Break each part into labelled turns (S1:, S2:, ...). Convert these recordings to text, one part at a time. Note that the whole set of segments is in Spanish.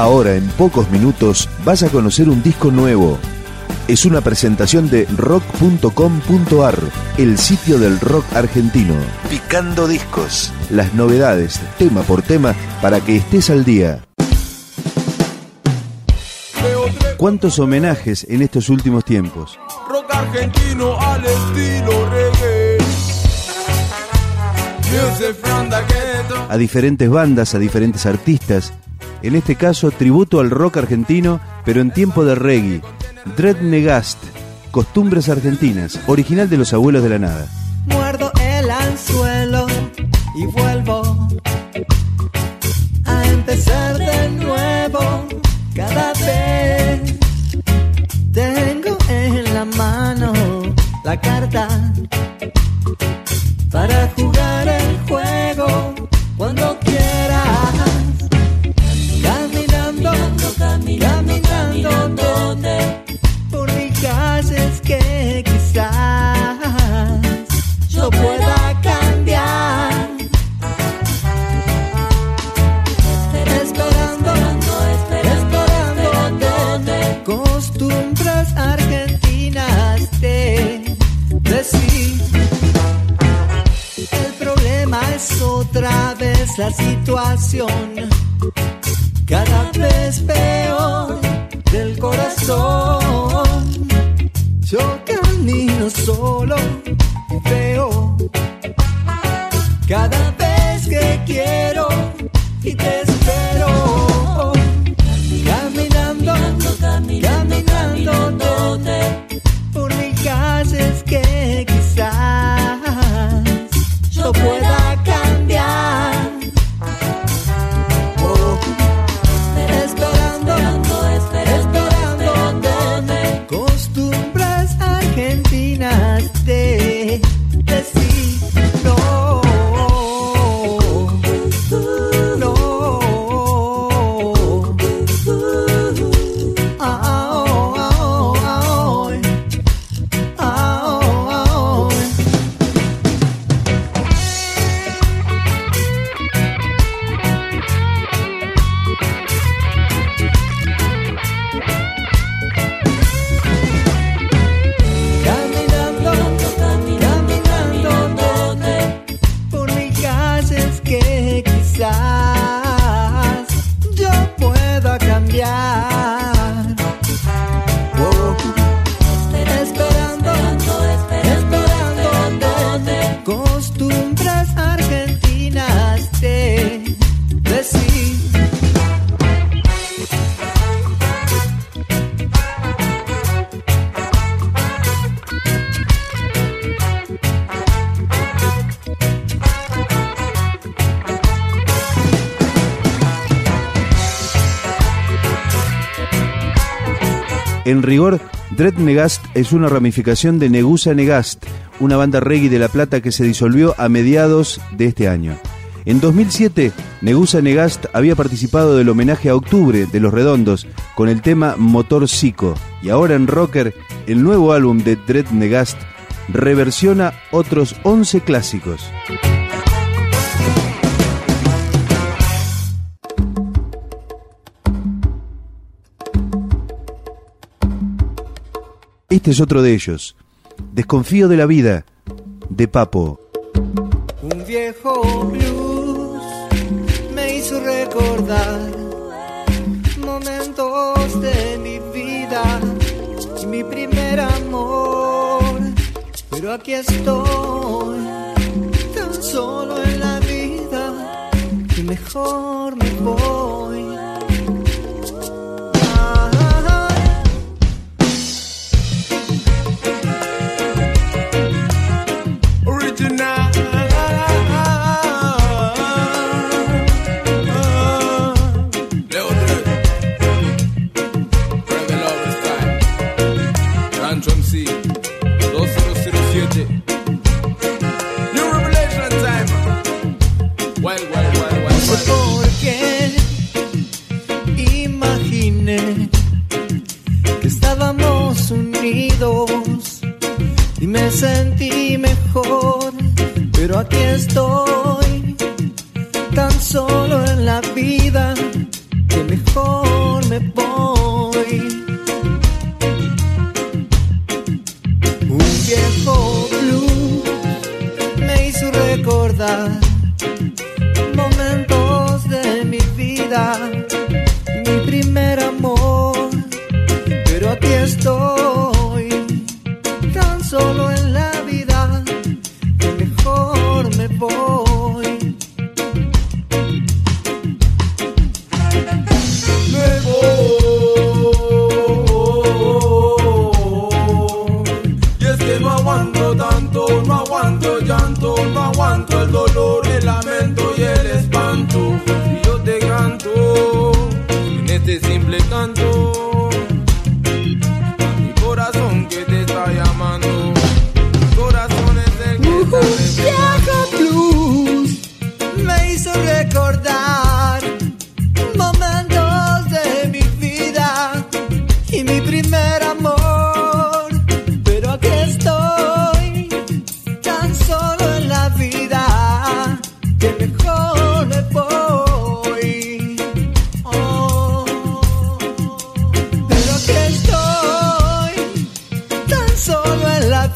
S1: Ahora, en pocos minutos, vas a conocer un disco nuevo. Es una presentación de rock.com.ar, el sitio del rock argentino. Picando discos. Las novedades, tema por tema, para que estés al día. ¿Cuántos homenajes en estos últimos tiempos?
S2: Rock argentino al estilo reggae. Music from the ghetto.
S1: A diferentes bandas, a diferentes artistas. En este caso, tributo al rock argentino, pero en tiempo de reggae. Dread Negast, Costumbres Argentinas, original de los abuelos de la nada.
S3: Muerdo el anzuelo y vuelvo a empezar de nuevo cada vez. Tengo en la mano la carta para jugar el juego otra vez la situación, cada vez peor del corazón. Yo camino solo y veo cada vez que quiero y te espero. Caminando, caminando, donde por mis calles que quizás yo pueda
S1: En rigor, Dread Negast es una ramificación de Negusa Negast, una banda reggae de La Plata que se disolvió a mediados de este año. En 2007, Negusa Negast había participado del homenaje a Octubre de Los Redondos con el tema Motor Psico. Y ahora en Rocker, el nuevo álbum de Dread Negast reversiona otros 11 clásicos. Este es otro de ellos. Desconfío de la vida, de Papo.
S3: Un viejo blues me hizo recordar momentos de mi vida y mi primer amor. Pero aquí estoy, tan solo en la vida, y mejor me voy. Sentí mejor, pero aquí estoy tan solo en la vida que mejor voy. Un viejo blues me hizo recordar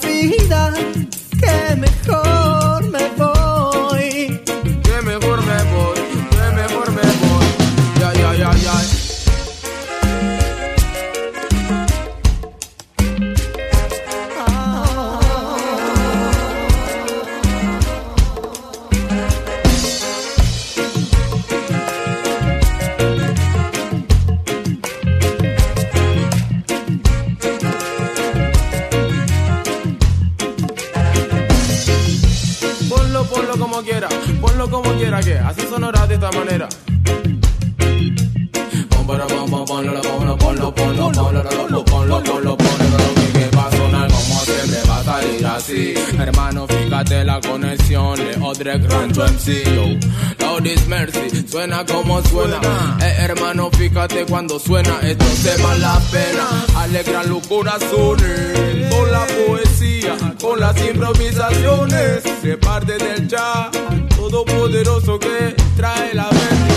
S3: vida que mejor
S2: como quiera, ponlo como quiera que así sonará de esta manera. Ponlo, ponlo, ponlo, ponlo, ponlo, ponlo, ponlo, ponlo, ponlo. Hermano, fíjate la conexión de Odrek Rancho MC. Lord is mercy, suena como suena. Eh, hermano, fíjate cuando suena, esto se vale la pena. Alegran los corazones con la poesía, con las improvisaciones. Se parte del chat, todopoderoso que trae las bendiciones.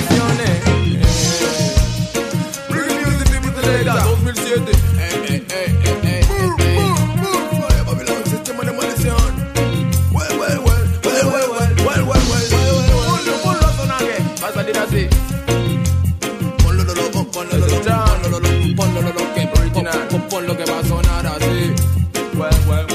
S2: Sonar así. Well,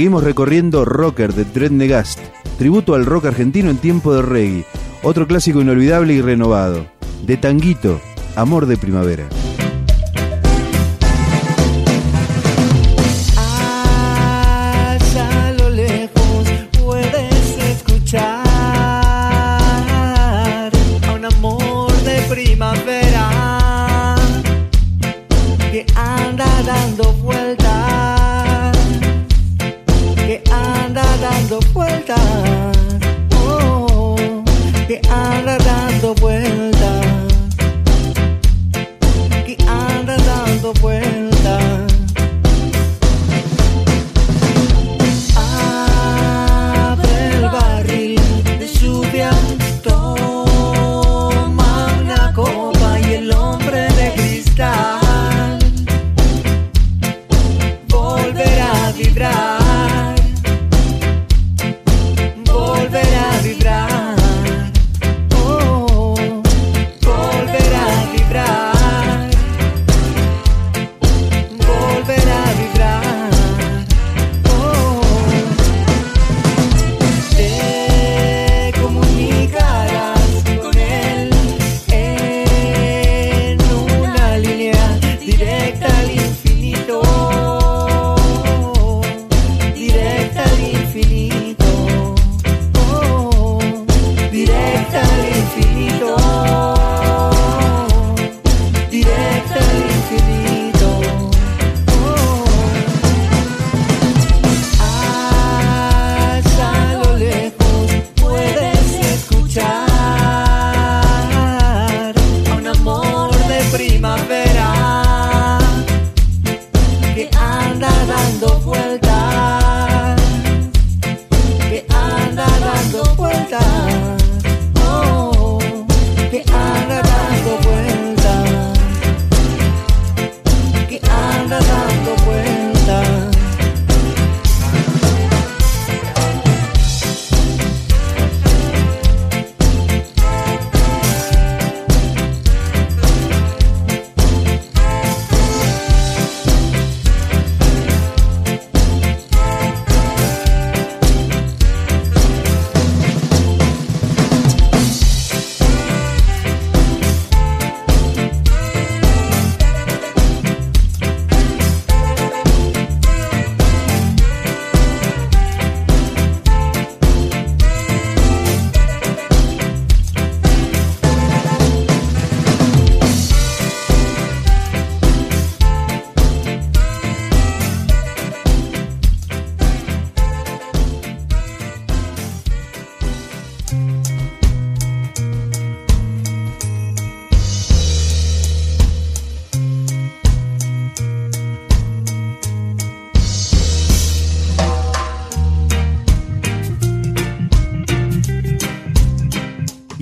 S1: Seguimos recorriendo Rocker de Dread Negast, tributo al rock argentino en tiempo de reggae, otro clásico inolvidable y renovado. De Tanguito, Amor de Primavera.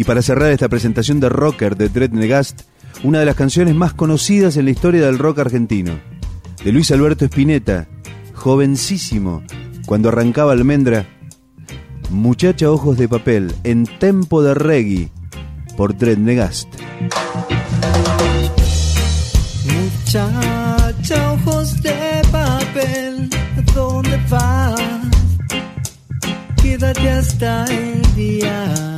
S1: Para cerrar esta presentación de rocker de Dread Negast, una de las canciones más conocidas en la historia del rock argentino, de Luis Alberto Spinetta, jovencísimo, cuando arrancaba Almendra, Muchacha Ojos de Papel, en tempo de reggae, por Dread Negast.
S3: Muchacha Ojos de Papel, ¿dónde vas? Quédate hasta el día.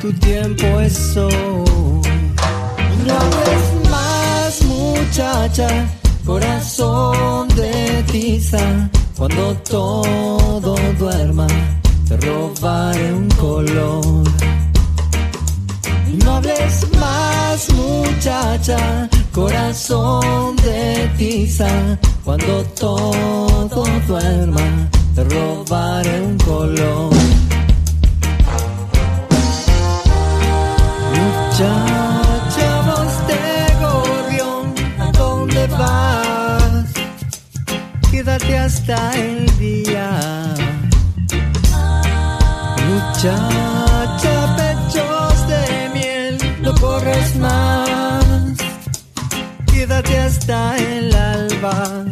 S3: tu tiempo es hoy. No hables más, muchacha, corazón de tiza, cuando todo duerma, te robaré un color. No hables más, muchacha, corazón de tiza, cuando todo duerma, te robaré un color. Muchacha, pechos de miel, no corres más. Quédate hasta el alba.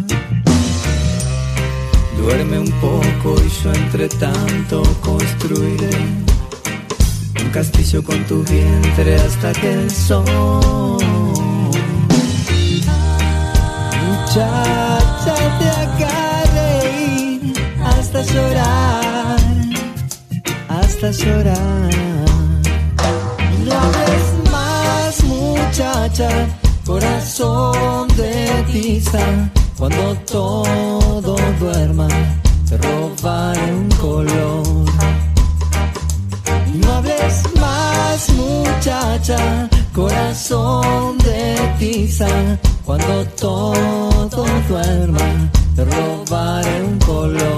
S3: Duerme un poco y yo entre tanto construiré un castillo con tu vientre hasta que el sol. Muchacha, llorar. No hables más, muchacha, corazón de tiza, cuando todo duerma, te robaré un color. No hables más, muchacha, corazón de tiza, cuando todo duerma, te robaré un color.